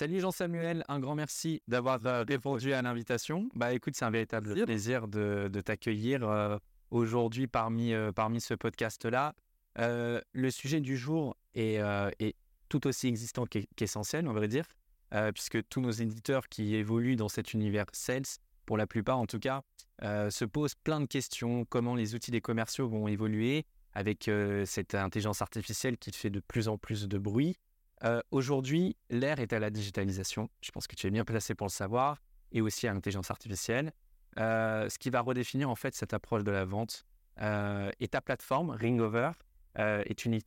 Salut Jean-Samuel, un grand merci d'avoir euh, répondu à l'invitation. Bah écoute, c'est un véritable plaisir de, t'accueillir euh, aujourd'hui parmi, euh, parmi ce podcast-là. le sujet du jour est, tout aussi existant qu'essentiel, on va dire, puisque tous nos éditeurs qui évoluent dans cet univers sales, pour la plupart en tout cas, se posent plein de questions. Comment les outils des commerciaux vont évoluer avec cette intelligence artificielle qui fait de plus en plus de bruit? Euh, aujourd'hui, l'ère est à la digitalisation. Je pense que tu es bien placé pour le savoir, et aussi à l'intelligence artificielle. Euh, ce qui va redéfinir en fait cette approche de la vente. Euh, et ta plateforme, Ringover, est une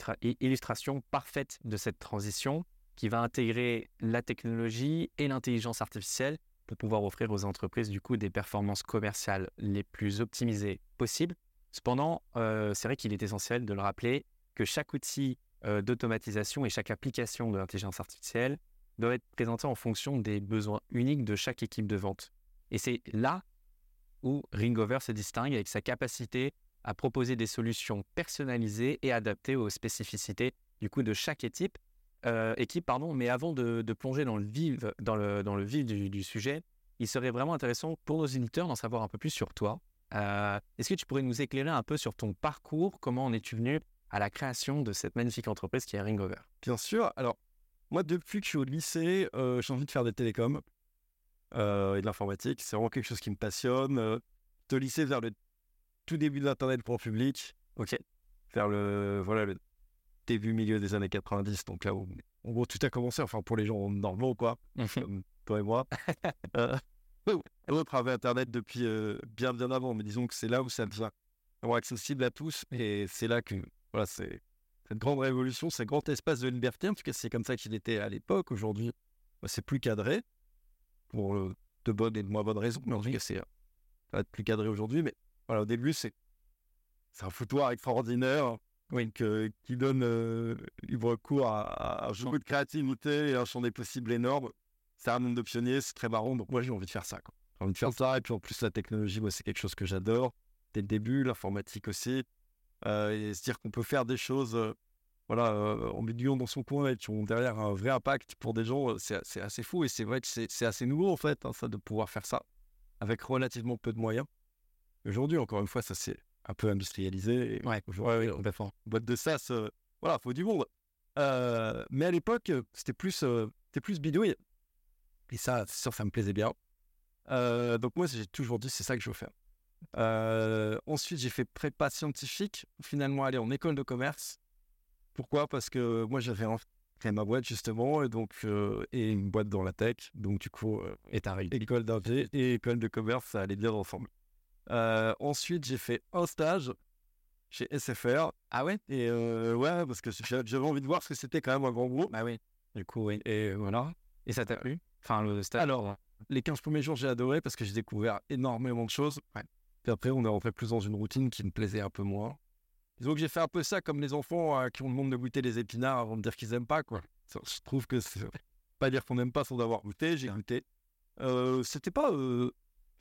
illustration parfaite de cette transition qui va intégrer la technologie et l'intelligence artificielle pour pouvoir offrir aux entreprises du coup des performances commerciales les plus optimisées possibles. Cependant, c'est vrai qu'il est essentiel de le rappeler que chaque outil euh, d'automatisation et chaque application de l'intelligence artificielle doit être présentée en fonction des besoins uniques de chaque équipe de vente. Et c'est là où Ringover se distingue avec sa capacité à proposer des solutions personnalisées et adaptées aux spécificités du coup de chaque équipe. Euh, équipe pardon, mais avant de, plonger dans le vif, dans le, dans le vif du, sujet, il serait vraiment intéressant pour nos éditeurs d'en savoir un peu plus sur toi. Euh, est-ce que tu pourrais nous éclairer un peu sur ton parcours? Comment en es-tu venu? À la création de cette magnifique entreprise qui est Ringover Bien sûr. Alors, moi, depuis que je suis au lycée, euh, j'ai envie de faire des télécoms euh, et de l'informatique. C'est vraiment quelque chose qui me passionne. Euh, de lycée vers le tout début de l'Internet pour le public. OK. Vers le, voilà, le début, milieu des années 90. Donc là où, en gros, tout a commencé. Enfin, pour les gens normaux, quoi. Mhm. comme toi et moi. euh, ouais, Internet depuis bien, bien avant. Mais disons que c'est là où ça devient accessible à tous. Et c'est là que voilà, c'est cette grande révolution, ce grand espace de liberté. En tout cas, c'est comme ça qu'il était à l'époque. Aujourd'hui, bah, c'est plus cadré pour de bonnes et de moins bonnes raisons. Mais en tout cas, c'est plus cadré aujourd'hui. Mais voilà, au début, c'est un foutoir extraordinaire oui. qui donne euh, libre cours à, un jeu de créativité et un champ des possibles énorme. C'est un monde de pionniers, c'est très marrant. Donc moi, j'ai envie de faire ça. J'ai envie de faire ça. Et puis en plus, la technologie, moi, c'est quelque chose que j'adore. Dès le début, l'informatique aussi. Euh, et se dire qu'on peut faire des choses euh, voilà, euh, dans son coin et qui ont derrière un vrai impact pour des gens, c'est assez fou. Et c'est vrai que c'est assez nouveau, en fait, hein, ça, de pouvoir faire ça avec relativement peu de moyens. Aujourd'hui, encore une fois, ça s'est un peu industrialisé. ouais, ouais, ouais, Boîte de SaaS, voilà, faut du monde. mais à l'époque, c'était plus, c'était plus bidouille. Et ça, c'est sûr, ça me plaisait bien. donc moi, j'ai toujours dit, c'est ça que je veux faire. Euh, ensuite, j'ai fait prépa scientifique. Finalement, aller en école de commerce. Pourquoi? Parce que moi, j'avais créé ma boîte justement, et donc euh, et une boîte dans la tech. Donc du coup, euh, école d'ingé et école de commerce, ça allait bien ensemble. ensuite, j'ai fait un stage chez SFR. Ah ouais? Et ouais, parce que j'avais envie de voir ce que c'était quand même un grand groupe. Ah oui. Du coup, oui. Et voilà. Et ça t'a plu? Enfin, le stage? Alors, les 15 premiers jours, j'ai adoré parce que j'ai découvert énormément de choses. Ouais. Puis après, on est rentré plus dans une routine qui me plaisait un peu moins. Disons que j'ai fait un peu ça comme les enfants euh, qui ont le monde de goûter les épinards avant de dire qu'ils aiment pas, quoi. Je trouve que c'est pas dire qu'on n'aime pas sans avoir goûté, j'ai goûté. Euh, c'était pas. Euh,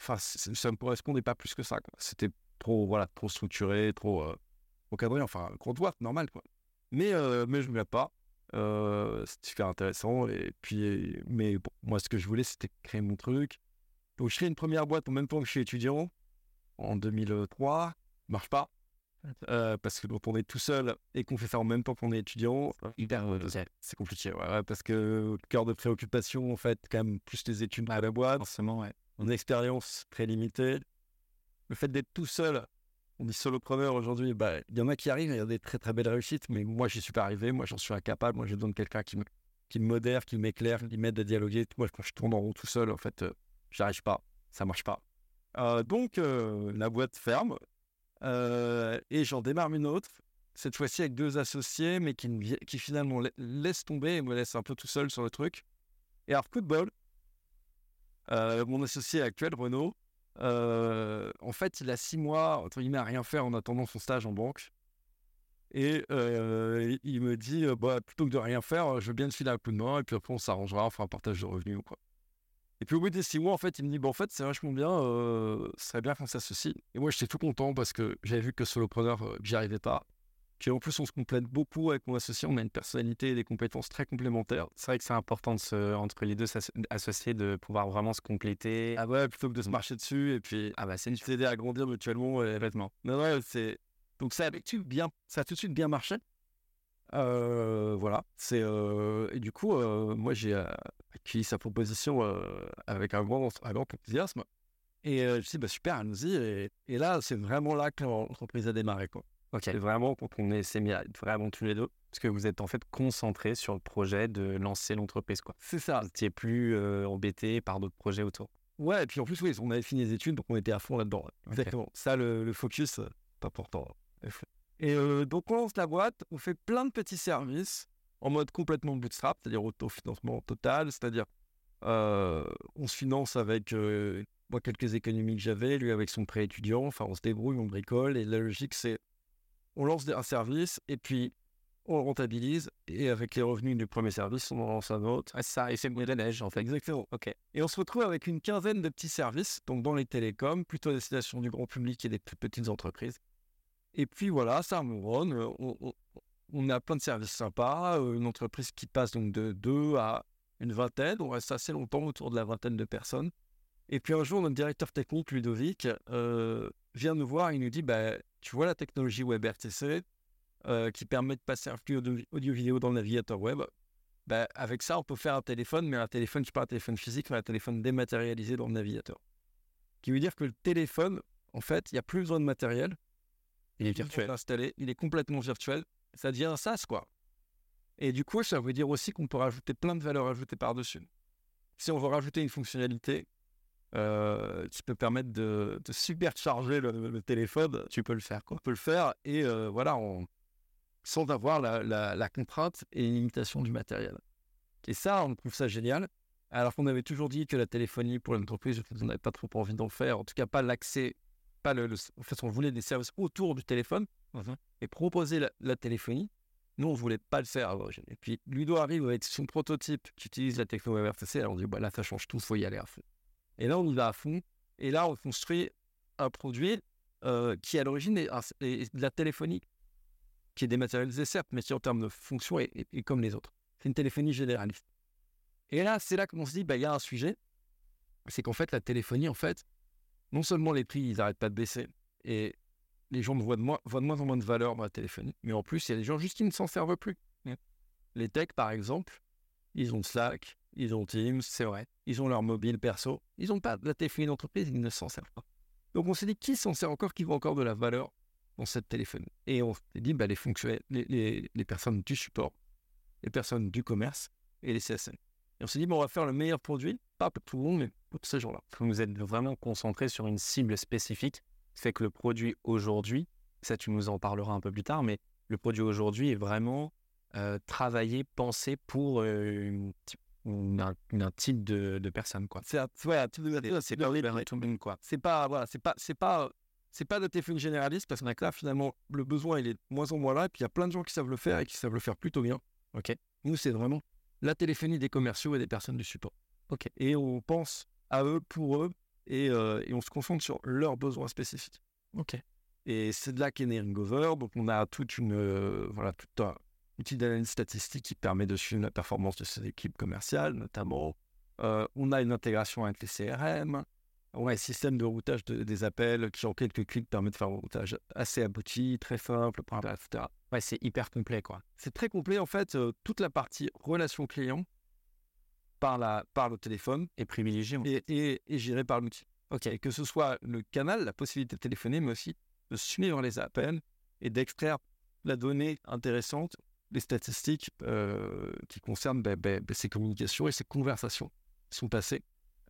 enfin, ça me correspondait pas plus que ça, C'était trop, voilà, trop structuré, trop, encadré, enfin, gros droite, normal, quoi. Mais, mais je ne pas. c'était super intéressant. Et puis, mais moi, ce que je voulais, c'était créer mon truc. Donc, je crée une première boîte en même temps que je suis étudiant en 2003, marche pas. Euh, parce que quand on est tout seul et qu'on fait ça en même temps qu'on est étudiant, c'est compliqué. parce que cœur de préoccupation, en fait, quand même, plus les études à la boîte. Forcément, ouais. Une expérience très limitée. Le fait d'être tout seul, on dit solopreneur aujourd'hui, bah, il y en a qui arrivent, il y a des très très belles réussites, mais moi, j'y suis pas arrivé. Moi, j'en suis incapable. Moi, j'ai besoin de quelqu'un qui me, qui me modère, qui m'éclaire, qui m'aide à dialoguer. Moi, quand je tourne en rond tout seul, en fait, euh, j'arrive pas. Ça marche pas. Euh, donc, euh, la boîte ferme euh, et j'en démarre une autre, cette fois-ci avec deux associés, mais qui, qui finalement laissent tomber et me laissent un peu tout seul sur le truc. Et alors, coup de bol, mon associé actuel, Renaud, en fait, il a six mois, entre guillemets, à rien faire en attendant son stage en banque. Et il me dit, bah, plutôt que de rien faire, je veux bien te filer un coup de main, et puis après on s'arrangera, on fera un partage de revenus ou quoi. Et puis au bout des six mois, en fait, il me dit, bah, en fait, c'est vachement bien, euh, ce serait bien qu'on s'associe. Et moi, j'étais tout content parce que j'avais vu que solopreneur, euh, j'y arrivais pas. Puis en plus, on se complète beaucoup avec mon associé, on a une personnalité et des compétences très complémentaires. C'est vrai que c'est important de se, entre les deux associés de pouvoir vraiment se compléter. Ah ouais, plutôt que de se marcher dessus, et puis Ah bah c'est une s'aider à grandir mutuellement. Et... complètement. Non, non, c'est. Donc ça a, tout de suite bien, ça a tout de suite bien marché. Voilà. C'est et du coup, moi j'ai accueilli sa proposition avec un grand, un grand enthousiasme. Et je me suis dit, bah super, allons-y. Et, et là, c'est vraiment là que l'entreprise a démarré. Quoi. Ok. C'est vraiment quand on est- s'est mis à être vraiment tous les deux. Parce que vous êtes en fait concentré sur le projet de lancer l'entreprise quoi. C'est ça. Vous n'étiez plus euh, embêté par d'autres projets autour. Ouais, et puis en plus, oui, on avait fini les études, donc on était à fond là-dedans. Exactement. Ça, le, le focus, c'est important. Et euh, donc, on lance la boîte, on fait plein de petits services en mode complètement bootstrap, c'est-à-dire autofinancement total, c'est-à-dire euh, on se finance avec euh, moi quelques économies que j'avais, lui avec son prêt étudiant, enfin on se débrouille, on bricole, et la logique c'est on lance un service et puis on le rentabilise, et avec les revenus du premier service, on en lance un autre. C'est ça, et c'est le neige en fait. Exactement. Ok. Et on se retrouve avec une quinzaine de petits services, donc dans les télécoms, plutôt à destination du grand public et des plus petites entreprises. Et puis voilà, ça me run. On, a plein de services sympas, une entreprise qui passe donc de 2 à une vingtaine, on reste assez longtemps autour de la vingtaine de personnes. Et puis un jour, notre directeur technique, Ludovic, vient nous voir et nous dit, bah, tu vois la technologie WebRTC qui permet de passer un flux audio- audio-vidéo dans le navigateur web, bah, avec ça, on peut faire un téléphone, mais un téléphone, c'est pas un téléphone physique, mais un téléphone dématérialisé dans le navigateur. Qui veut dire que le téléphone, en fait, il n'y a plus besoin de matériel. Il est virtuel. installé, il est complètement virtuel. Ça devient un SaaS, quoi. Et du coup, ça veut dire aussi qu'on peut rajouter plein de valeurs ajoutées par-dessus. Si on veut rajouter une fonctionnalité euh, qui peut permettre de, de supercharger le, le téléphone, Tu peux le faire quoi. on peut le faire et euh, voilà, on- sans avoir la, la- la contrainte et une limitation du matériel. Et ça, on trouve ça génial. Alors qu'on avait toujours dit que la téléphonie pour l'entreprise, on n'avait pas trop envie d'en faire. En tout cas, pas l'accès, pas le, le- En fait, on voulait des services autour du téléphone et proposer la, la téléphonie. Nous, on voulait pas le faire à l'origine. Et puis, Ludo arrive avec son prototype qui utilise la technologie RTC. Alors, on dit, bah, là, ça change tout, faut y aller à fond. Et là, on y va à fond. Et là, on construit un produit euh, qui, à l'origine, est, de la téléphonie, qui est dématérialisée, certes, mais qui, en termes de fonction, est, est- est comme les autres. C'est une téléphonie généraliste. Et là, c'est là qu'on se dit, bah, il y a un sujet. C'est qu'en fait, la téléphonie, en fait, non seulement les prix, ils n'arrêtent pas de baisser, et les gens voient de, moins, voient de moins en moins de valeur dans la téléphonie, mais en plus, il y a des gens juste qui ne s'en servent plus. Les techs, par exemple, ils ont Slack, ils ont Teams, c'est vrai, ils ont leur mobile perso, ils n'ont pas de la téléphonie d'entreprise, ils ne s'en servent pas. Donc on s'est dit, qui s'en sert encore, qui voit encore de la valeur dans cette téléphonie? Et on s'est dit, bah, les, fonctionnels, les, les- les personnes du support, les personnes du commerce et les CSN. Et on s'est dit, bon, on va faire le meilleur produit, pas pour tout le monde, mais pour ces gens-là. Vous êtes vraiment concentré sur une cible spécifique. Fait que le produit aujourd'hui, ça tu nous en parleras un peu plus tard, mais le produit aujourd'hui est vraiment euh, travaillé, pensé pour euh, une type- une- un, type de, de personne. C'est un, ouais, un type de C'est- C'est pas- pas tout le monde, quoi. c'est pas voilà c'est pas c'est pas c'est pas de téléphonie généraliste parce qu'on a que là finalement le besoin il est de moins en moins là et puis il y a plein de gens qui savent le faire et qui savent le faire plutôt bien Ok. nous c'est vraiment la téléphonie des commerciaux et des personnes du support Ok. et on pense à eux pour eux et, euh, et on se concentre sur leurs besoins spécifiques Ok. et c'est de là qu'est né Ringover donc on a toute une euh, voilà tout un outil d'analyse statistique qui permet de suivre la performance de ces équipes commerciales notamment Euh, on a une intégration avec les CRM on a un système de routage de- des appels qui, en quelques clics, permet de faire un routage assez abouti, très simple, etc. Ouais, c'est hyper complet, quoi. C'est très complet, en fait, euh, toute la partie relation client par, la, par le téléphone Et privilégié. en- et, et, et géré par l'outil. Ok, que ce soit le canal, la possibilité de téléphoner, mais aussi de suivre les appels et d'extraire la donnée intéressante, les statistiques euh, qui concernent ben, ben, ben, ces communications et ces conversations qui sont passées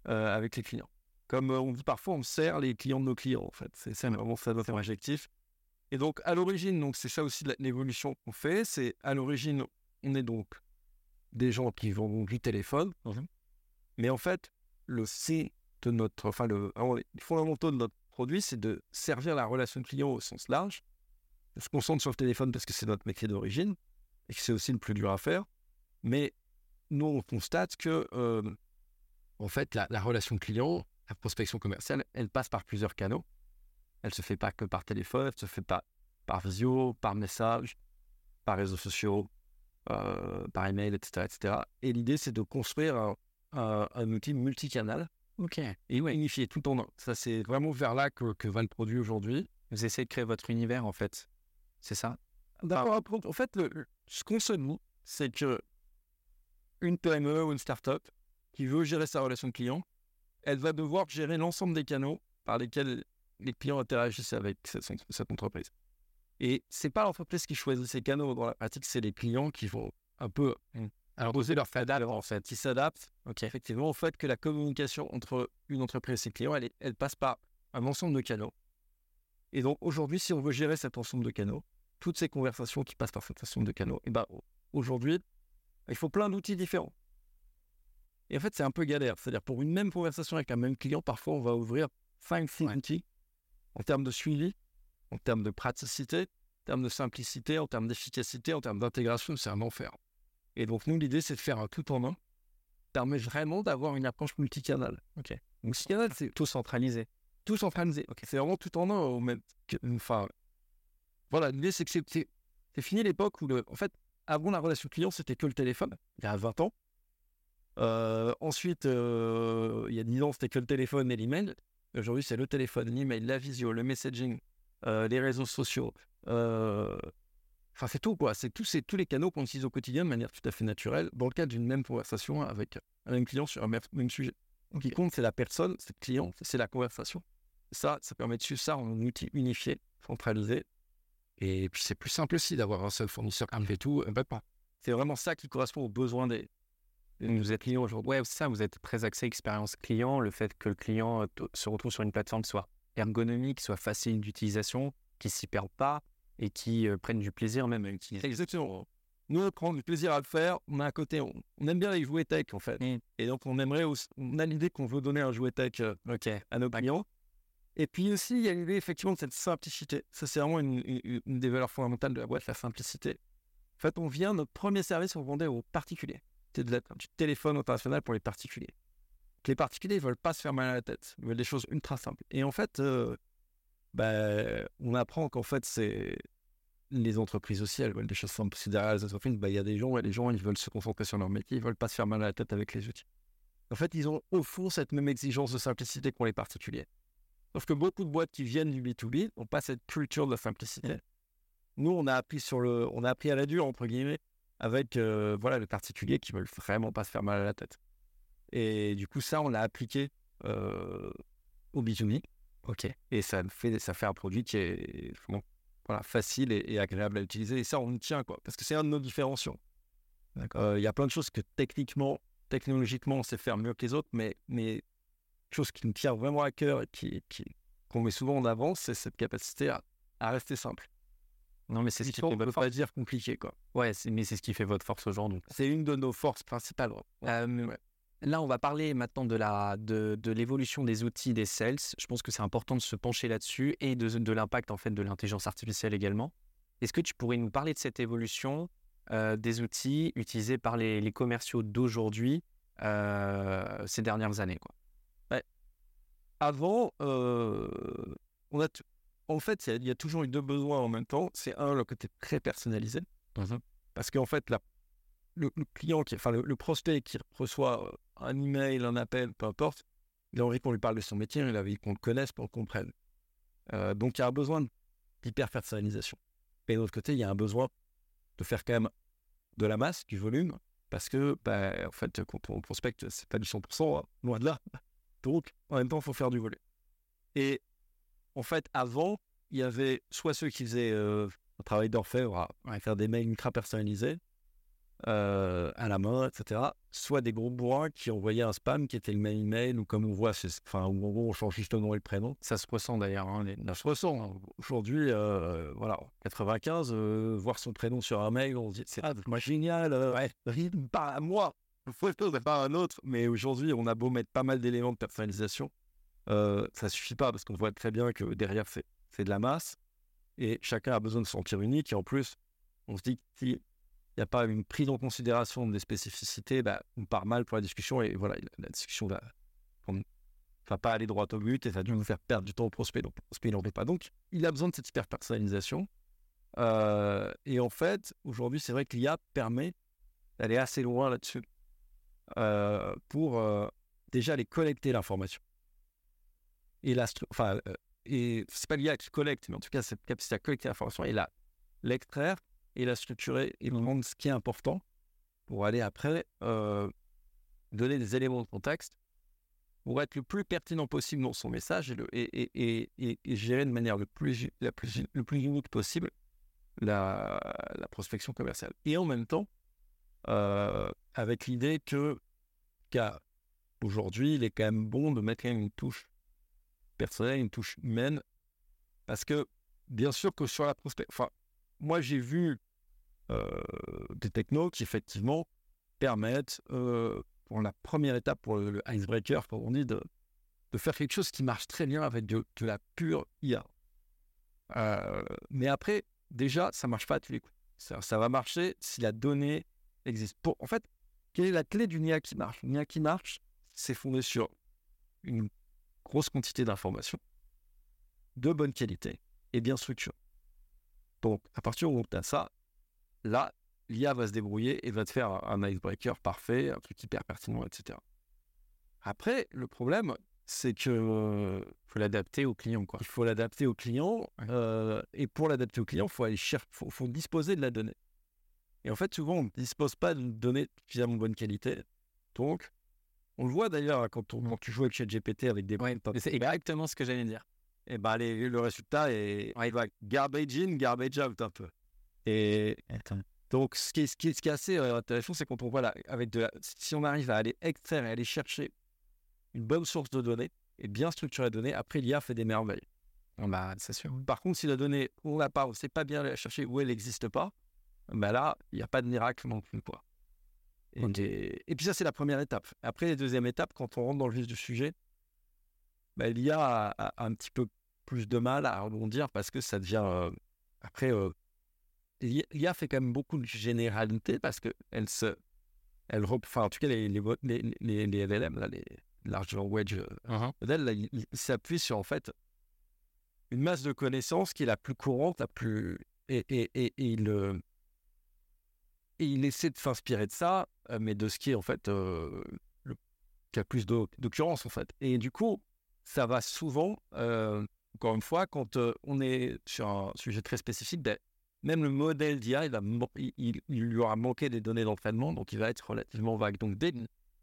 euh, avec les clients. Comme on dit parfois, on sert les clients de nos clients, en fait. C'est c'est vraiment ça notre objectif. Et donc, à l'origine, donc c'est ça aussi l'évolution qu'on fait. C'est à l'origine, on est donc des gens qui vendent du téléphone, Mhm. mais en fait, le C de notre, enfin, le, les fondamentaux de notre produit, c'est de servir la relation client au sens large. On se concentre sur le téléphone parce que c'est notre métier d'origine et que c'est aussi le plus dur à faire. Mais nous, on constate que, euh, en fait, la, relation client, la prospection commerciale, elle passe par plusieurs canaux. Elle ne se fait pas que par téléphone, elle se fait pas par visio, par message, par réseaux sociaux, euh, par email, etc., etc. Et l'idée, c'est de construire un, un, outil multicanal Ok. Et ouais, unifié tout en un. Ça, c'est vraiment vers là que, que va le produit aujourd'hui. Vous essayez de créer votre univers, en fait. C'est ça? D'accord. En fait, ce qu'on se dit, c'est que une PME ou une startup qui veut gérer sa relation client, elle va devoir gérer l'ensemble des canaux par lesquels les clients interagissent avec cette, entreprise. Et c'est pas l'entreprise qui choisit ces canaux. Dans la pratique, c'est les clients qui vont un peu mmh. Alors, poser leur fait en fait. Ils s'adaptent, effectivement, au fait que la communication entre une entreprise et ses clients, elle, elle passe par un ensemble de canaux. Et donc, aujourd'hui, si on veut gérer cet ensemble de canaux, toutes ces conversations qui passent par cet ensemble de canaux, et ben, aujourd'hui, il faut plein d'outils différents. Et en fait, c'est un peu galère. C'est-à-dire, pour une même conversation avec un même client, parfois, on va ouvrir 5, 6 outils en termes de suivi, en termes de praticité, en termes de simplicité, en termes d'efficacité, en termes d'intégration, c'est un enfer. Et donc, nous, l'idée, c'est de faire un tout en un. permet vraiment d'avoir une approche multicanal. Ok. Multicanal, c'est tout centralisé. Tout centralisé. Ok. C'est vraiment tout en un. Au même... Enfin, voilà, l'idée, c'est que c'est fini l'époque où, le... en fait, avant la relation client, c'était que le téléphone, il y a 20 ans. Euh, ensuite, euh, il y a 10 ans, c'était que le téléphone et l'email. Aujourd'hui, c'est le téléphone, l'email, la visio, le messaging, euh, les réseaux sociaux, Enfin, c'est tout, quoi. C'est tous, tous les canaux qu'on utilise au quotidien de manière tout à fait naturelle, dans le cadre d'une même conversation avec un même client sur un même sujet. Ce qui compte, c'est la personne, c'est le client, c'est la conversation. Ça, ça permet de suivre ça en un outil unifié, centralisé. Et puis, c'est plus simple aussi d'avoir un seul fournisseur qui fait tout. Pas. C'est vraiment ça qui correspond aux besoins des, vous êtes client aujourd'hui. Ouais, c'est ça, vous êtes très axé expérience client, le fait que le client se retrouve sur une plateforme soit ergonomique, soit facile d'utilisation, qui s'y perde pas, et qui euh, prennent du plaisir même à utiliser. Exactement. Nous, on prend du plaisir à le faire. On a à côté, on, aime bien les jouets tech en fait. Mm. Et donc, on aimerait aussi, on a l'idée qu'on veut donner un jouet tech euh, à nos clients. Et puis aussi, il y a l'idée effectivement de cette simplicité. Ça, c'est vraiment une, des valeurs fondamentales de la boîte, la simplicité. En fait, on vient, notre premier service, on vendait aux particuliers. C'est du téléphone international pour les particuliers. Les particuliers, ils veulent pas se faire mal à la tête. Ils veulent des choses ultra simples. Et en fait, euh, bah, on apprend qu'en fait, c'est les entreprises aussi, elles veulent des choses simples. Si derrière les entreprises, bah, il y a des gens, et les gens, ils veulent se concentrer sur leur métier, ils veulent pas se faire mal à la tête avec les outils. En fait, ils ont au fond cette même exigence de simplicité qu'ont les particuliers. Sauf que beaucoup de boîtes qui viennent du B2B n'ont pas cette culture de la simplicité. Nous, on a appris sur le, on a appris à la dure, entre guillemets, avec euh, voilà, les particuliers qui veulent vraiment pas se faire mal à la tête. Et du coup, ça, on l'a appliqué euh, au B2B. Ok. Et ça fait, ça fait un produit qui est vraiment voilà, facile et, agréable à utiliser. Et ça, on y tient, quoi, parce que c'est un de nos différenciants. Euh, il y a plein de choses que techniquement, technologiquement, on sait faire mieux que les autres, mais, mais chose qui nous tient vraiment à cœur et qui, qu'on met souvent en avant, c'est cette capacité à, à rester simple. Non, mais c'est ce qui fait votre force. pas dire compliqué, quoi. Ouais, mais c'est ce qui fait votre force aujourd'hui. C'est une de nos forces principales. Euh, Là, on va parler maintenant de, la, de, de l'évolution des outils des sales. Je pense que c'est important de se pencher là-dessus et de, de l'impact en fait de l'intelligence artificielle également. Est-ce que tu pourrais nous parler de cette évolution euh, des outils utilisés par les, les commerciaux d'aujourd'hui euh, ces dernières années quoi? Ouais. Avant, euh, on a en fait, il y, a toujours eu deux besoins en même temps. C'est un, le côté très personnalisé. Mmh Parce qu'en fait, la le, client, qui, enfin le, prospect qui reçoit euh, un email, un appel, peu importe, il a envie qu'on lui parle de son métier, il a envie qu'on le connaisse pour qu'on comprenne. Euh, donc il y a un besoin d'hyper-personnalisation. Et de l'autre côté, il y a un besoin de faire quand même de la masse, du volume, parce que, bah, en fait, quand on prospecte, c'est pas du 100%, hein, loin de là. Donc, en même temps, il faut faire du volume. Et en fait, avant, il y avait soit ceux qui faisaient euh, un travail d'orfèvre à faire des mails ultra personnalisés, euh, à la main, etc. Soit des gros bourrins qui envoyaient un spam qui était le même email ou comme on voit, enfin, où on change juste le nom et le prénom. Ça se ressent d'ailleurs. Hein, Ça se ressent. Hein. Aujourd'hui, euh, voilà, 95, euh, voir son prénom sur un mail, on se dit, c'est ah, génial, ouais, pas à moi. n'est pas un autre, mais aujourd'hui, on a beau mettre pas mal d'éléments de personnalisation, euh, ça suffit pas parce qu'on voit très bien que derrière, c'est, de la masse et chacun a besoin de se sentir unique. Et en plus, on se dit que s'il n'y a pas une prise en considération des spécificités, bah, on part mal pour la discussion et voilà, la, discussion va, va pas aller droit au but et ça va nous faire perdre du temps au prospect. Donc, le prospect, il n'en veut pas. Donc, il a besoin de cette hyper personnalisation. Et en fait, aujourd'hui, c'est vrai que l'IA permet d'aller assez loin là-dessus pour déjà aller collecter l'information. Et la enfin, et c'est pas l'IA qui collecte, mais en tout cas, cette capacité à collecter l'information et la l'extraire et la structurer et rendre ce qui est important pour aller après donner des éléments de contexte pour être le plus pertinent possible dans son message et, le, gérer de manière le plus, la le plus unique possible la, prospection commerciale. Et en même temps, euh, avec l'idée que, aujourd'hui, il est quand même bon de mettre une touche personnelle, une touche humaine, parce que bien sûr que sur la prospection, enfin, moi j'ai vu euh, des technos qui effectivement permettent, euh, pour la première étape, pour le, icebreaker, pour on dit, de, faire quelque chose qui marche très bien avec de, la pure IA. mais après, déjà, ça marche pas à tous les coups. Ça, ça va marcher si la donnée existe. Pour, en fait, quelle est la clé d'une IA qui marche? Une IA qui marche, c'est fondé sur une grosse quantité d'informations de bonne qualité et bien structurées. Donc, à partir où tu as ça, là, l'IA va se débrouiller et va te faire un icebreaker parfait, un truc hyper pertinent, etc. Après, le problème, c'est que euh, faut l'adapter au client. Quoi. Il faut l'adapter au client. Euh, et pour l'adapter au client, il faut, aller chercher, faut, faut, disposer de la donnée. Et en fait, souvent, on ne dispose pas de données suffisamment bonne qualité. Donc, on le voit d'ailleurs quand, on, tu joues avec ChatGPT avec des... Ouais, c'est exactement ce que j'allais dire. Et ben, les, le résultat est ouais. garbage in, garbage out un peu. Et donc, ce qui est, ce qui est, ce qui est assez euh, intéressant, c'est quand on voit là, avec de la, si on arrive à aller extraire et aller chercher une bonne source de données et bien structurer la donnée, après l'IA fait des merveilles. Bah, c'est sûr. Par contre, si la donnée, on l'a pas, on ne sait pas bien la chercher où elle n'existe pas, bah là, il n'y a pas de miracle non plus. Quoi. Et, et, puis ça, c'est la première étape. Après, la deuxième étape, quand on rentre dans le vif du sujet, bah, l'IA a, a, un petit peu plus de mal à rebondir parce que ça devient... Euh, après, euh, l'IA fait quand même beaucoup de généralité parce qu'elle se... Elle, enfin, en tout cas, les, les, les, les LLM, là, les, large language model, il, s'appuie sur en fait une masse de connaissances qui est la plus courante, la plus et, et, et, il et il essaie de s'inspirer de ça, mais de ce qui est en fait euh, le, qui a plus d'occurrence en fait. Et du coup, ça va souvent, euh, encore une fois, quand euh, on est sur un sujet très spécifique, ben, même le modèle d'IA, il, il, il, lui aura manqué des données d'entraînement, donc il va être relativement vague. Donc dès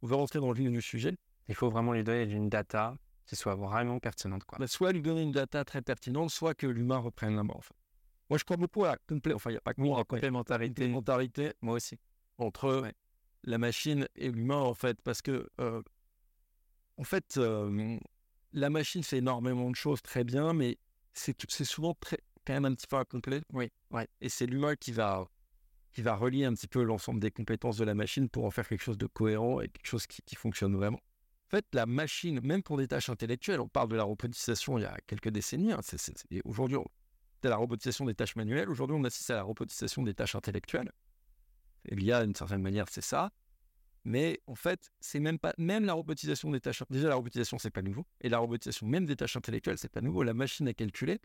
on va rentrer dans le vif du sujet, il faut vraiment lui donner une data qui soit vraiment pertinente. Quoi. Bah, soit lui donner une data très pertinente, soit que l'humain reprenne la main. En fait. Moi, je crois beaucoup à la complé... enfin, il n'y a pas que moi, complémentarité. complémentarité. Moi aussi. Entre ouais. La machine et l'humain, en fait, parce que, euh, en fait, euh, la machine fait énormément de choses très bien, mais c'est souvent très, quand même un petit peu incomplet. Oui, ouais. Et c'est l'humain qui va, qui va relier un petit peu l'ensemble des compétences de la machine pour en faire quelque chose de cohérent et quelque chose qui, qui fonctionne vraiment. En fait, la machine, même pour des tâches intellectuelles, on parle de la robotisation il y a quelques décennies. Hein, aujourd'hui, c'était la robotisation des tâches manuelles. Aujourd'hui, on assiste à la robotisation des tâches intellectuelles. Il y a d'une certaine manière, c'est ça. Mais en fait, c'est même pas même la robotisation des tâches. Déjà, la robotisation, c'est pas nouveau. Et la robotisation même des tâches intellectuelles, c'est pas nouveau. La machine à calculer,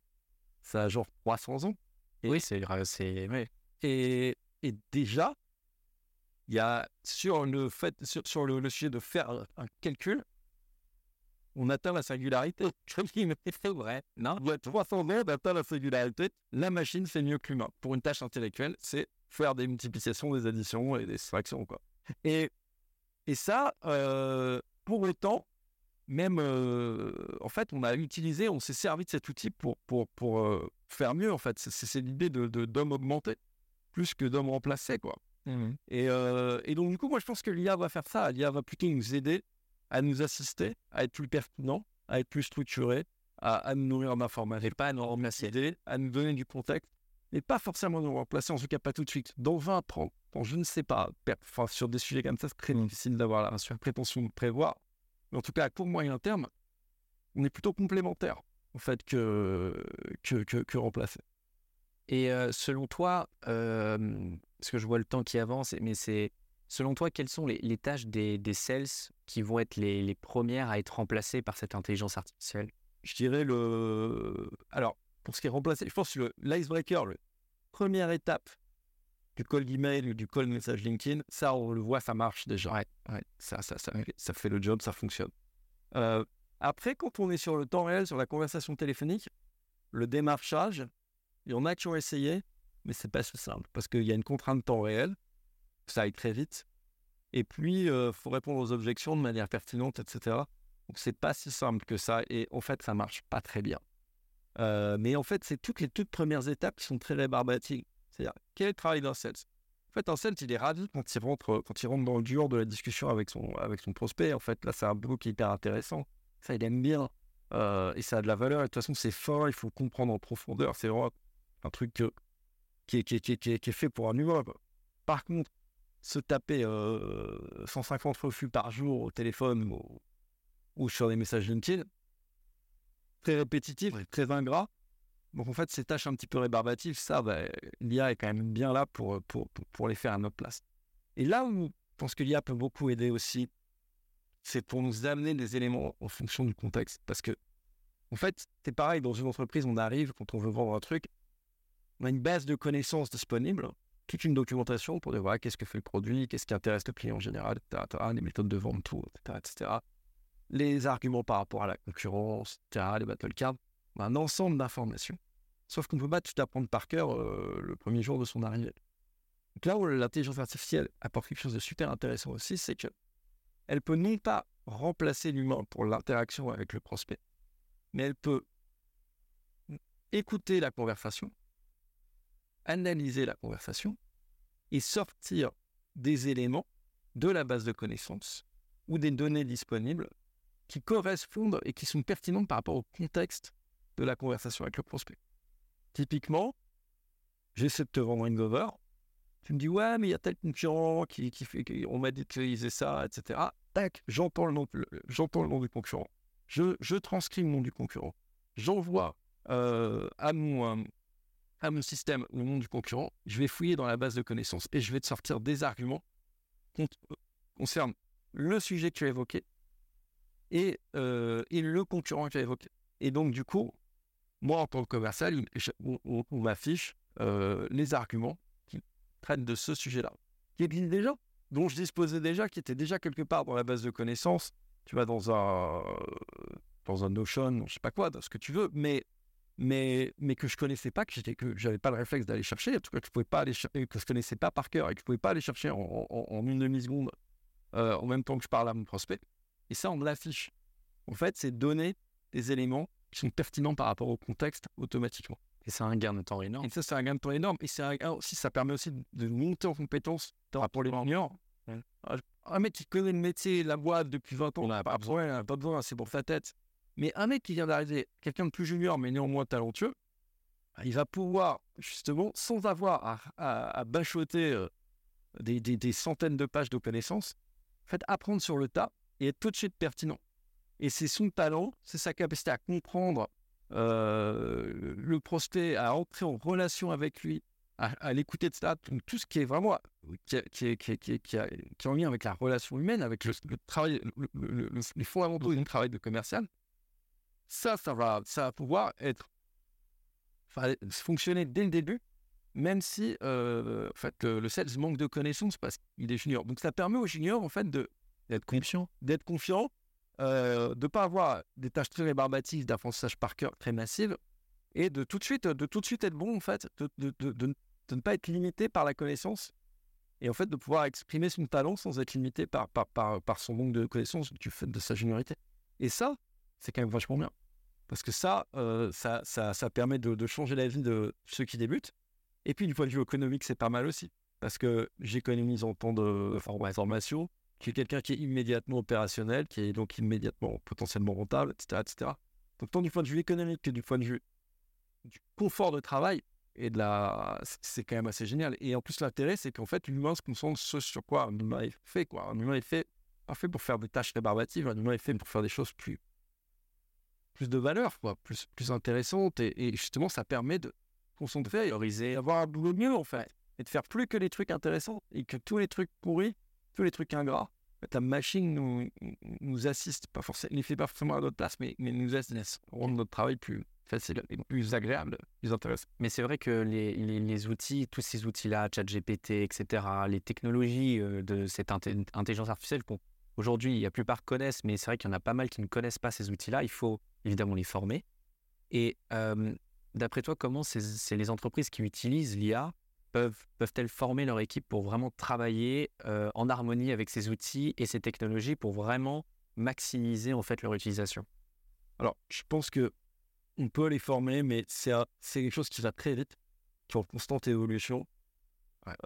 ça a genre 300 ans. Et, oui, c'est oui. Et, et déjà, il y a sur le fait, sur, sur le, le, sujet de faire un calcul, on atteint la singularité. C'est vrai. Non Il y a 300 ans, on atteint la singularité. La machine fait mieux que l'humain. Pour une tâche intellectuelle, c'est faire des multiplications, des additions et des soustractions. Quoi. Et, et ça, euh, pour autant, même, euh, en fait, on a utilisé, on s'est servi de cet outil pour, pour, pour euh, faire mieux, en fait. C'est l'idée de, d'homme augmenté, plus que d'homme remplacé, quoi. Mmh. Et, et, donc, du coup, moi, je pense que l'IA va faire ça. L'IA va plutôt nous aider à nous assister, à être plus pertinent, à être plus structuré, à, à nous nourrir d'informations. Et pas à nous remplacer. à nous donner du contexte, mais pas forcément nous remplacer, en tout cas pas tout de suite. Dans 20, 30, Bon, je ne sais pas. Enfin, sur des sujets comme ça, c'est très difficile d'avoir la prétention de prévoir. Mais en tout cas, à court moyen terme, on est plutôt complémentaires en fait que, que, que, remplacer. Et selon toi, parce que je vois le temps qui avance, mais c'est selon toi, quelles sont les, tâches des, des, sales qui vont être les, les, premières à être remplacées par cette intelligence artificielle? Je dirais le. Alors, pour ce qui est remplacé, je pense que l'icebreaker, la première étape du call d'email ou du call message LinkedIn, ça, on le voit, ça marche déjà. Ouais, Ça, ça, ça, ça, fait le job, ça fonctionne. Euh, après, quand on est sur le temps réel, sur la conversation téléphonique, le démarchage, il y en a qui ont essayé, mais c'est pas si simple parce qu'il y a une contrainte de temps réel, ça aille très vite. Et puis, il euh, faut répondre aux objections de manière pertinente, etc. Donc, c'est pas si simple que ça. Et en fait, ça marche pas très bien. Euh, mais en fait, c'est toutes les toutes premières étapes qui sont très rébarbatiques. C'est-à-dire, quel est le travail d'un sales En fait, un sales, il est ravi quand il rentre, quand il rentre dans le dur de la discussion avec son, avec son prospect. En fait, là, c'est un boulot est hyper intéressant. Ça, il aime bien. Euh, et ça a de la valeur. Et de toute façon, c'est fin, il faut comprendre en profondeur. C'est vraiment un truc qui, est, qui, qui, qui, est fait pour un humain. Par contre, se taper 150 euh, refus par jour au téléphone ou, ou sur des messages LinkedIn, très répétitif, très ingrat, donc en fait, ces tâches un petit peu rébarbatives, ça, bah, l'IA est quand même bien là pour, pour, pour, les faire à notre place. Et là où je pense que l'IA peut beaucoup aider aussi, c'est pour nous amener des éléments en fonction du contexte. Parce que, en fait, c'est pareil, dans une entreprise, on arrive, quand on veut vendre un truc, on a une base de connaissances disponible, toute une documentation pour dire voilà, qu'est-ce que fait le produit, qu'est-ce qui intéresse le client en général, etc., les méthodes de vente, tout, etc., etc. Les arguments par rapport à la concurrence, les battle cards un ensemble d'informations. Sauf qu'on ne peut pas tout apprendre par cœur euh, le premier jour de son arrivée. Donc là où l'intelligence artificielle apporte quelque chose de super intéressant aussi, c'est que elle peut non pas remplacer l'humain pour l'interaction avec le prospect, mais elle peut écouter la conversation, analyser la conversation et sortir des éléments de la base de connaissances ou des données disponibles qui correspondent et qui sont pertinentes par rapport au contexte de la conversation avec le prospect. Typiquement, j'essaie de te vendre une gover. Tu me dis, ouais, mais il y a tel concurrent qui, qui fait, on m'a dit faisait ça, etc. Tac, j'entends le nom, j'entends le nom du concurrent. Je, je transcris le nom du concurrent. J'envoie euh, à, mon, euh, à mon système le nom du concurrent. Je vais fouiller dans la base de connaissances et je vais te sortir des arguments qui concernant le sujet que tu as évoqué et, euh, et le concurrent que as évoqué. Et donc, du coup, moi, en tant que commercial, on, m'affiche euh, les arguments qui traitent de ce sujet-là, qui existent déjà, dont je disposais déjà, qui étaient déjà quelque part dans la base de connaissances, tu vas dans un, dans un Notion, je sais pas quoi, dans ce que tu veux, mais, mais, mais que je connaissais pas, que que j'avais pas le réflexe d'aller chercher, en tout cas que je pouvais pas aller que je connaissais pas par cœur et que je pouvais pas aller chercher en, une demi-seconde euh, en même temps que je parle à mon prospect. Et ça, on l'affiche. En fait, c'est donner des éléments qui sont pertinents par rapport au contexte automatiquement. Et c'est un gain de temps énorme. Et ça, c'est un gain de temps énorme. Et c'est aussi, ça permet aussi de monter en compétence par rapport les juniors. Un mec qui connaît le métier, la boîte depuis 20 ans, on n'a pas besoin, pas besoin, c'est pour sa tête. Mais un mec qui vient d'arriver, quelqu'un de plus junior mais néanmoins talentueux, bah, il va pouvoir justement, sans avoir à, bachoter euh, des, des, centaines de pages de connaissances, en fait, apprendre sur le tas et être tout de suite pertinent. Et c'est son talent, c'est sa capacité à comprendre euh, le prospect, à entrer en relation avec lui, à, l'écouter, etc. tout ce qui est vraiment qui, qui, qui, qui, qui est en lien avec la relation humaine, avec le, travail, les fondamentaux d'un travail de commercial, ça, ça va, ça va pouvoir être fonctionner dès le début, même si euh, en fait, le, le sales manque de connaissances parce qu'il est junior. Donc ça permet aux juniors en fait de d'être confiant, d'être confiant euh, de pas avoir des tâches très rébarbatives d'apprentissage par cœur très massives et de tout de suite, de tout de suite être bon en fait, de, de, de, ne pas être limité par la connaissance et en fait de pouvoir exprimer son talent sans être limité par, par, par, par son manque de connaissances du fait de sa juniorité. Et ça, c'est quand même vachement bien. Parce que ça, euh, ça, ça, ça, permet de, changer la vie de ceux qui débutent. Et puis du point de vue économique, c'est pas mal aussi. Parce que j'économise en temps de formation, qui est quelqu'un qui est immédiatement opérationnel, qui est donc immédiatement potentiellement rentable, etc. etc. Donc tant du point de vue économique que du point de vue du confort de travail, et de la. C'est quand même assez génial. Et en plus, l'intérêt, c'est qu'en fait, l'humain se concentre ce sur quoi un humain est fait. Quoi. Un humain est fait, pas fait pour faire des tâches rébarbatives, un humain est fait pour faire des choses plus, plus de valeur, quoi, plus, plus intéressantes. Et, justement, ça permet de concentrer, d'avoir un boulot mieux, en fait. Et de faire plus que les trucs intéressants. Et que tous les trucs pourris, tous les trucs ingrats, la machine nous, nous assiste, pas forcément, ne fait pas forcément à notre place, mais, mais nous laisse rendre notre travail plus, facile, plus agréable, plus intéressant. Mais c'est vrai que les, les, outils, tous ces outils-là, ChatGPT, etc., les technologies euh, de cette intelligence artificielle qu'aujourd'hui la plupart connaissent, mais c'est vrai qu'il y en a pas mal qui ne connaissent pas ces outils-là, il faut évidemment les former. Et d'après toi, comment c'est les entreprises qui utilisent l'IA peuvent, peuvent-elles former leur équipe pour vraiment travailler euh, en harmonie avec ces outils et ces technologies pour vraiment maximiser en fait leur utilisation? Alors, je pense que on peut les former, mais c'est quelque chose qui va très vite, qui est en constante évolution.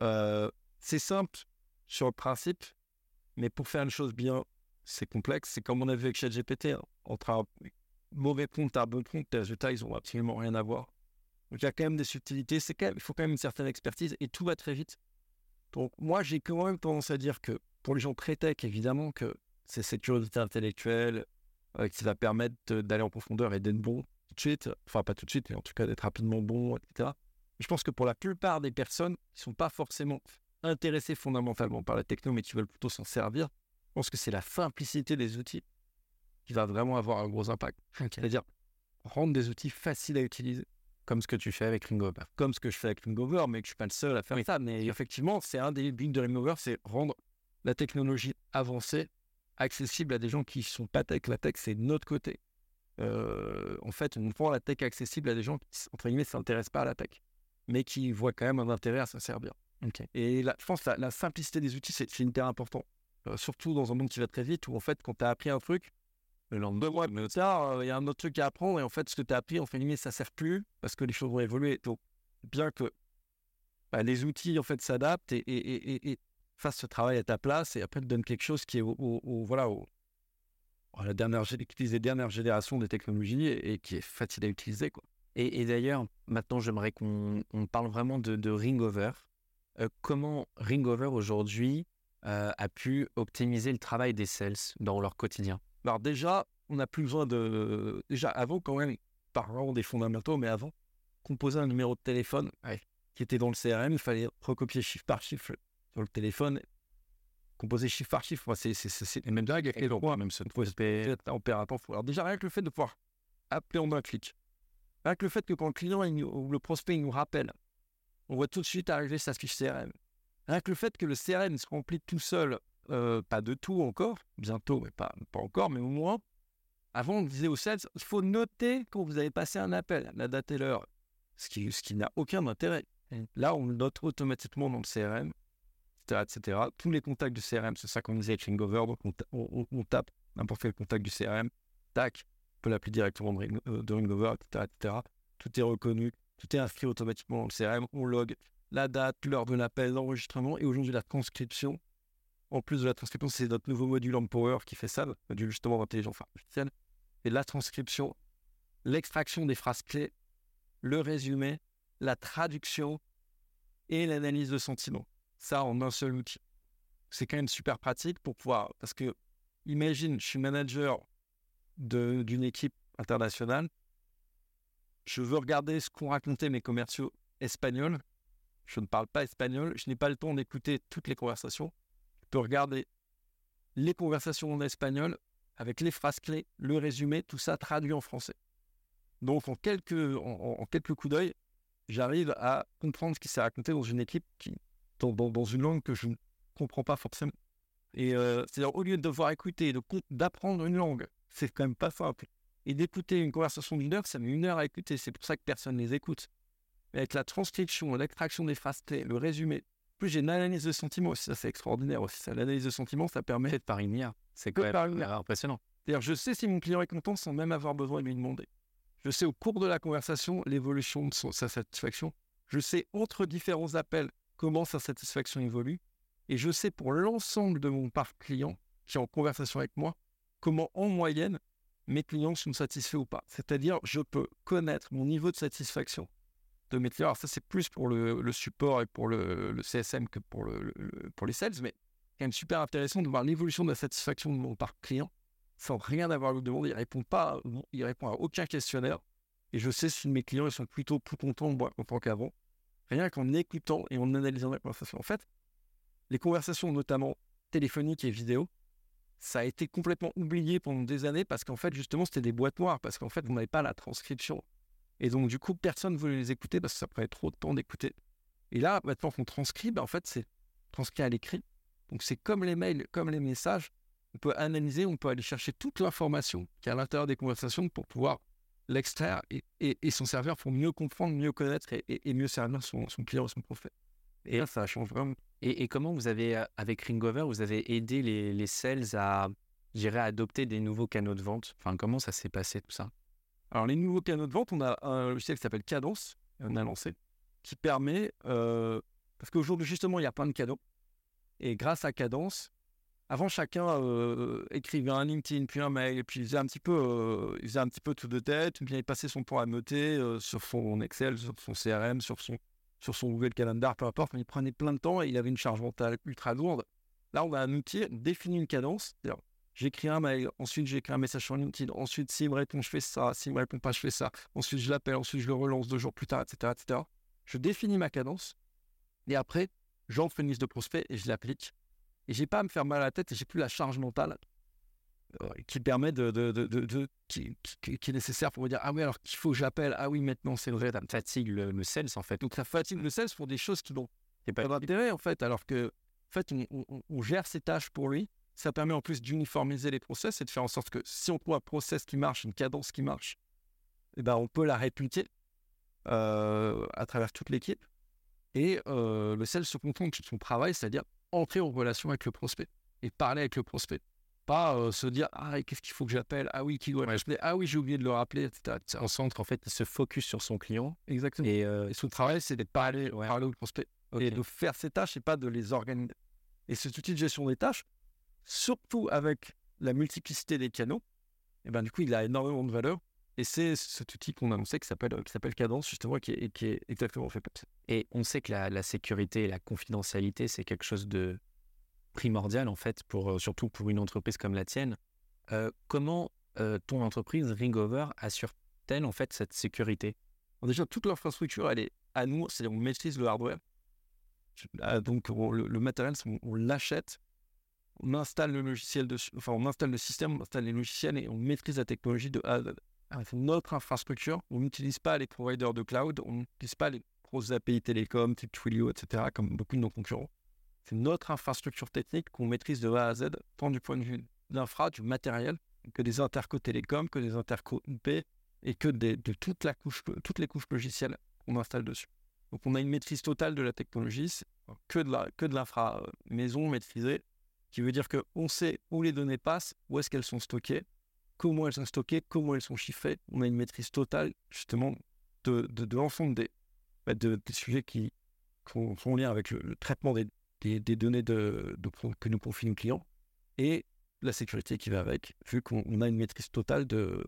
Euh, c'est simple sur le principe, mais pour faire une chose bien, c'est complexe. C'est comme on a vu avec ChatGPT, hein. entre un mauvais prompt et un bon prompt, les résultats, ils n'ont absolument rien à voir. Donc il y a quand même des subtilités, c'est quand même, il faut quand même une certaine expertise et tout va très vite. Donc moi, j'ai quand même tendance à dire que pour les gens très tech, évidemment que c'est cette curiosité intellectuelle euh, qui va permettre d'aller en profondeur et d'être bon tout de suite, enfin pas tout de suite, mais en tout cas d'être rapidement bon, etc. Je pense que pour la plupart des personnes qui ne sont pas forcément intéressées fondamentalement par la techno, mais qui veulent plutôt s'en servir, je pense que c'est la simplicité des outils qui va vraiment avoir un gros impact. C'est-à-dire rendre des outils faciles à utiliser. Comme ce que tu fais avec Ringover. Comme ce que je fais avec Ringover, mais que je ne suis pas le seul à faire ça. Mais effectivement, c'est un des buts de Ringover, c'est rendre la technologie avancée accessible à des gens qui ne sont pas tech. La tech, c'est notre côté. Euh, en fait, on prend la tech accessible à des gens qui, entre guillemets, ne s'intéressent pas à la tech, mais qui voient quand même un intérêt à s'en servir. Et là, je pense que la, simplicité des outils, c'est hyper important. Euh, surtout dans un monde qui va très vite, où en fait, quand tu as appris un truc, le lendemain, mais tard, euh, il y a un autre truc à apprendre, et en fait, ce que tu as appris, en fait, ça ne sert plus, parce que les choses vont évoluer. Donc, bien que bah, les outils, en fait, s'adaptent et, fassent ce travail à ta place, et après, te donnent quelque chose qui est au, voilà, la dernière, générations des technologies et, qui est facile à utiliser. Quoi. Et, d'ailleurs, maintenant, j'aimerais qu'on parle vraiment de, de Ringover. Euh, comment Ringover aujourd'hui euh, a pu optimiser le travail des sales dans leur quotidien? Alors déjà, on n'a plus besoin de... Déjà, avant quand même, parlons des fondamentaux, mais avant, composer un numéro de téléphone qui était dans le CRM, il fallait recopier chiffre par chiffre sur le téléphone composer chiffre par chiffre, c'est même dingue. Et donc, même ce. Alors, déjà, rien que le fait de pouvoir appeler en un clic, rien que le fait que quand le client ou le prospect nous rappelle, on voit tout de suite arriver sa fiche CRM. Rien que le fait que le CRM se remplit tout seul, euh, pas de tout encore, bientôt, mais pas, pas encore, mais au moins, avant, on disait au sales, il faut noter quand vous avez passé un appel, la date et l'heure, ce qui, ce qui n'a aucun intérêt. Là, on note automatiquement dans le CRM etc., Tous les contacts du CRM se synchronisent avec Ringover, donc on, tape n'importe quel contact du CRM, tac, on peut l'appeler directement de, euh, Ringover, etc., Tout est reconnu, tout est inscrit automatiquement dans le CRM, on log la date, l'heure de l'appel, l'enregistrement, et aujourd'hui la transcription. En plus de la transcription, c'est notre nouveau module Empower qui fait ça, justement d'intelligence artificielle. Et la transcription, l'extraction des phrases clés, le résumé, la traduction et l'analyse de sentiments ça en un seul outil. C'est quand même super pratique pour pouvoir. Parce que, imagine, je suis manager d'une équipe internationale. Je veux regarder ce qu'ont raconté mes commerciaux espagnols. Je ne parle pas espagnol. Je n'ai pas le temps d'écouter toutes les conversations. Peux regarder les conversations en espagnol avec les phrases clés, le résumé, tout ça traduit en français. Donc, en quelques, en quelques coups d'œil, j'arrive à comprendre ce qui s'est raconté dans une équipe qui, dans, une langue que je ne comprends pas forcément. Et euh, c'est-à-dire, au lieu de devoir écouter, d'apprendre une langue, c'est quand même pas simple. Et d'écouter une conversation d'une heure, ça met une heure à écouter. C'est pour ça que personne ne les écoute. Mais avec la transcription, l'extraction des phrases clés, le résumé, plus j'ai une analyse de sentiments aussi, ça c'est extraordinaire aussi. L'analyse de sentiments, ça permet. de par une C'est quand même impressionnant. C'est-à-dire, je sais si mon client est content sans même avoir besoin de lui demander. Je sais au cours de la conversation l'évolution de sa satisfaction. Je sais entre différents appels comment sa satisfaction évolue. Et je sais pour l'ensemble de mon parc client qui est en conversation avec moi, comment en moyenne mes clients sont satisfaits ou pas. C'est-à-dire, je peux connaître mon niveau de satisfaction de clients. Alors ça, c'est plus pour le, le support et pour le, le CSM que pour, le, pour les sales, mais quand même super intéressant de voir l'évolution de la satisfaction de mon parc client sans rien avoir à lui demander. Il répond pas, il répond à aucun questionnaire. Et je sais si mes clients ils sont plutôt plus contents moi, contents qu'avant. Rien qu'en écoutant et en analysant la conversation. En fait, les conversations, notamment téléphoniques et vidéo, ça a été complètement oublié pendant des années parce qu'en fait, justement, c'était des boîtes noires, parce qu'en fait, on n'avait pas la transcription. Et donc, du coup, personne ne voulait les écouter parce que ça prenait trop de temps d'écouter. Et là, maintenant qu'on transcrit, ben, en fait, c'est transcrit à l'écrit. Donc, c'est comme les mails, comme les messages. On peut analyser, on peut aller chercher toute l'information qui est à l'intérieur des conversations pour pouvoir l'extraire et, et- et s'en servir pour mieux comprendre, mieux connaître et, et- mieux servir son, son client et son prospect. Et là, ça change vraiment. Et, comment vous avez, euh, avec Ringover, vous avez aidé les, les sales à, à adopter des nouveaux canaux de vente? Enfin, comment ça s'est passé tout ça? Alors, les nouveaux canaux de vente, on a un logiciel qui s'appelle Cadence, on a lancé, qui permet, euh, parce qu'aujourd'hui, justement, il y a plein de canaux. Et grâce à Cadence, avant, chacun euh, écrivait un LinkedIn, puis un mail, et puis il faisait un petit peu, euh, il faisait un petit peu tout de tête, puis il passait son temps à noter euh, sur son Excel, sur son CRM, sur son, sur son Google Calendar, peu importe, mais il prenait plein de temps et il avait une charge mentale ultra lourde. Là, on a un outil, définit une cadence, J'écris un mail, ensuite j'écris un message sur LinkedIn, ensuite s'il me répond, je fais ça, s'il me répond pas, je fais ça, ensuite je l'appelle, ensuite je le relance deux jours plus tard, etc. etc. Je définis ma cadence et après, j'en fais une liste de prospects et je l'applique. Et j'ai pas à me faire mal à la tête et j'ai plus la charge mentale euh, qui permet de, de, de, qui, qui- qui est nécessaire pour me dire ah oui alors qu'il faut que j'appelle ah oui maintenant c'est vrai Ça me fatigue le, le sales, en fait. donc ça fatigue le sales pour des choses qui n'ont C'est pas d'intérêt en fait, alors que en fait on, on- on gère ses tâches pour lui. Ça permet en plus d'uniformiser les process et de faire en sorte que si on trouve un process qui marche, une cadence qui marche, eh ben on peut la répliquer euh, à travers toute l'équipe. Et euh, le sales se contente de son travail, c'est-à-dire entrer en relation avec le prospect et parler avec le prospect. Pas euh, se dire ah qu'est-ce qu'il faut que j'appelle? Ah oui qui doit m'appeler? Ah oui j'ai oublié de le rappeler etc. En centre, en fait, il se focus sur son client. Exactement. Et, Et son travail c'est d'être parler, Ouais. parler au prospect et de faire ses tâches et pas de les organiser. Et cet outil de gestion des tâches, surtout avec la multiplicité des canaux, et ben du coup, il a énormément de valeur. Et c'est cet outil qu'on a annoncé qui s'appelle qui s'appelle Cadence, justement, qui est, qui est exactement fait ça. Et on sait que la, la sécurité et la confidentialité, c'est quelque chose de primordial, en fait, pour, euh, surtout pour une entreprise comme la tienne. Euh, comment euh, ton entreprise, Ringover, assure-t-elle, en fait, cette sécurité? Déjà, toute l'infrastructure, elle est à nous, c'est-à-dire on maîtrise le hardware. Ah, donc on- le, le matériel, on l'achète, on installe le système, on installe les logiciels et on maîtrise la technologie de A à Z. C'est notre infrastructure, on n'utilise pas les providers de cloud, on n'utilise pas les grosses API télécom, type Twilio, etc., comme beaucoup de nos concurrents. C'est notre infrastructure technique qu'on maîtrise de A à Z, tant du point de vue de l'infra, du matériel, que des intercos télécom, que des intercos IP, et que de toutes les couches logicielles qu'on installe dessus. Donc on a une maîtrise totale de la technologie, que de l'infra euh, maison maîtrisée, qui veut dire qu'on sait où les données passent, où est-ce qu'elles sont stockées, comment elles sont stockées, comment elles sont chiffrées. On a une maîtrise totale justement de, de, de l'ensemble des, bah, de- des sujets qui sont sont en lien avec le, le traitement des, des, des données de, que nous confient nos clients et la sécurité qui va avec, vu qu'on on a une maîtrise totale de,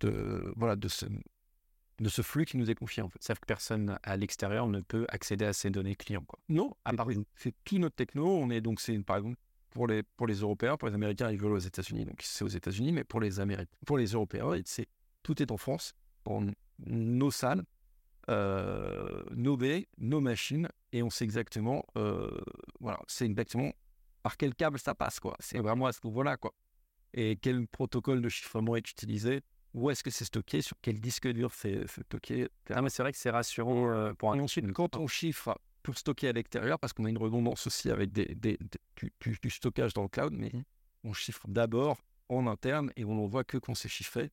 de, voilà, de, ce, de ce flux qui nous est confié en fait. C'est-à-dire que personne à l'extérieur ne peut accéder à ces données clients. Quoi. Non, À part- c'est tout notre techno. On est donc c'est par exemple pour les pour les Européens, pour les Américains, ils veulent aux États-Unis, donc c'est aux États-Unis. Mais pour les Américains, pour les Européens, c'est tout est en France, dans nos salles, euh, nos baies, nos machines, et on sait exactement, euh, voilà, c'est exactement par quel câble ça passe quoi. C'est vraiment à ce niveau-là quoi. Et quel protocole de chiffrement est utilisé, où est-ce que c'est stocké, sur quel disque dur c'est stocké? Ah, mais c'est vrai que c'est rassurant euh, pour un ensuite, quand on chiffre pour stocker à l'extérieur, parce qu'on a une redondance aussi avec des, des- des- du, du- du stockage dans le cloud, mais Mhm. on chiffre d'abord en interne et on n'en voit que quand c'est chiffré.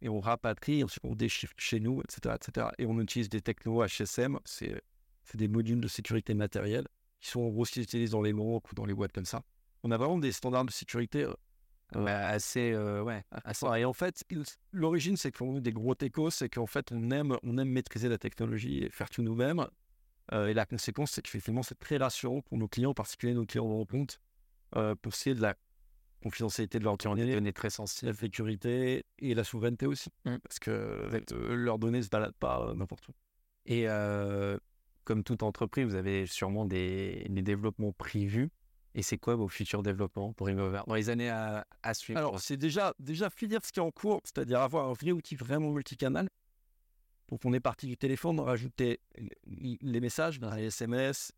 Et on rapatrie, ensuite on déchiffre chez nous, etc. etc. Et on utilise des technos HSM, c'est des modules de sécurité matérielle qui sont aussi utilisés dans les banques ou dans les boîtes comme ça. On a vraiment des standards de sécurité euh, Ouais, assez, euh, ouais, assez Ouais, et en fait, l'origine, c'est qu'on est des gros techos, c'est qu'en fait, on aime, on aime maîtriser la technologie et faire tout nous-mêmes. Euh, et la conséquence, c'est qu'effectivement, c'est très rassurant pour nos clients, en particulier nos clients de compte, euh, pour ce qui est de la confidentialité de leurs données, données très sensibles. la sécurité et la souveraineté aussi. Mm. Parce que euh, leurs données ne se baladent pas euh, n'importe où. Et comme toute entreprise, vous avez sûrement des, des développements prévus. Et c'est quoi vos futurs développements pour Imover dans les années à, suivre? Alors, c'est déjà, déjà finir ce qui est en cours, c'est-à-dire avoir un vrai outil vraiment multicanal. Donc, on est parti du téléphone, on a rajouté les messages, les SMS,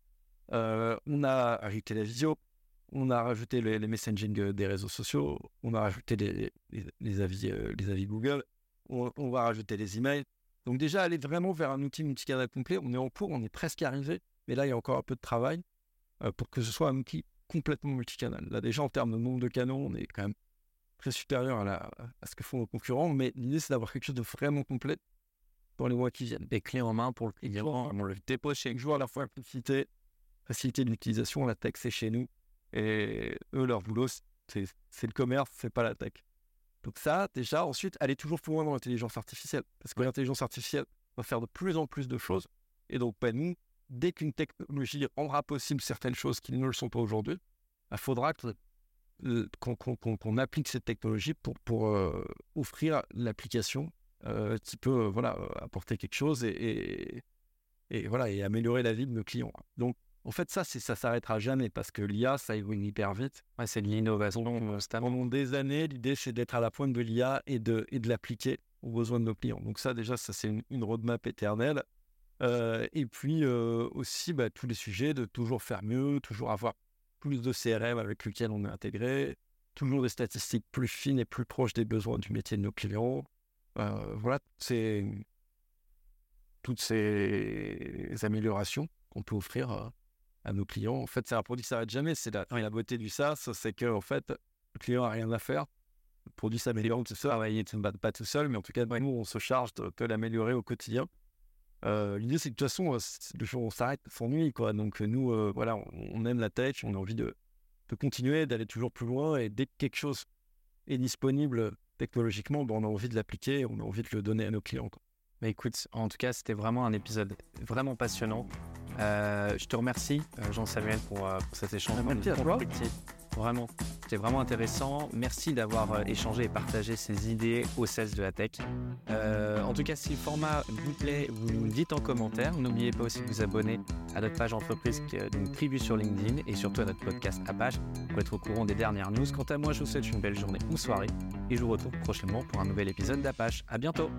euh, on a rajouté la visio, on a rajouté les, les messaging des réseaux sociaux, on a rajouté les, euh, avis Google, on, on, va rajouter les emails. Donc déjà, aller vraiment vers un outil multicanal complet, on est en cours, on est presque arrivé, mais là, il y a encore un peu de travail euh, pour que ce soit un outil complètement multicanal. Là, déjà, en termes de nombre de canaux, on est quand même très supérieur à ce que font nos concurrents, mais l'idée, c'est d'avoir quelque chose de vraiment complet dans les mois qui viennent. Des clés en main pour le client, on le dépose chez jour à la fois facilité, facilité d'utilisation, la tech, c'est chez nous. Et eux, leur boulot, c'est le commerce, c'est pas la tech. Donc ça, déjà, ensuite, aller toujours plus loin dans l'intelligence artificielle. Parce que l'intelligence artificielle va faire de plus en plus de choses. Et donc, pas nous, dès qu'une technologie rendra possible certaines choses qui ne le sont pas aujourd'hui, il bah, faudra euh, qu'on applique cette technologie pour, pour euh, offrir l'application euh, qui peut voilà, apporter quelque chose et, et, voilà, et améliorer la vie de nos clients. Donc, en fait, ça, ça s'arrêtera jamais parce que l'IA, ça évolue hyper vite. c'est de l'innovation Pendant des années, l'idée, c'est d'être à la pointe de l'IA et de, et de l'appliquer aux besoins de nos clients. Donc ça, déjà, ça, c'est une, une roadmap éternelle. Euh, et puis euh, aussi bah, tous les sujets de toujours faire mieux, toujours avoir plus de CRM avec lequel on est intégré, toujours des statistiques plus fines et plus proches des besoins du métier de nos clients. Euh, voilà, toutes ces améliorations qu'on peut offrir à nos clients. En fait, c'est un produit qui s'arrête jamais. C'est la, la, beauté du SaaS, c'est que fait, le client n'a rien à faire. Le produit s'améliore tout seul. Il ne pas tout seul, mais en tout cas, nous, on se charge de l'améliorer au quotidien. Euh, l'idée, c'est que de toute façon, euh, le jour où on s'arrête, on s'ennuie. Donc, euh, nous, voilà, on, aime la tech, on a envie de, de continuer, d'aller toujours plus loin. Et dès que quelque chose est disponible technologiquement, ben, on a envie de l'appliquer, on a envie de le donner à nos clients. Quoi. Mais écoute, en tout cas, c'était vraiment un épisode vraiment passionnant. je te remercie, Jean-Samuel, pour, pour, cet échange. Merci à toi. Vraiment, c'était vraiment intéressant. Merci d'avoir euh, échangé et partagé ces idées au 16 de la tech. Euh, en tout cas, si le format vous plaît, vous nous le dites en commentaire. N'oubliez pas aussi de vous abonner à notre page entreprise, une preview sur LinkedIn et surtout à notre podcast Apache pour être au courant des dernières news. Quant à moi, je vous souhaite une belle journée ou soirée et je vous retrouve prochainement pour un nouvel épisode d'Apache. À bientôt!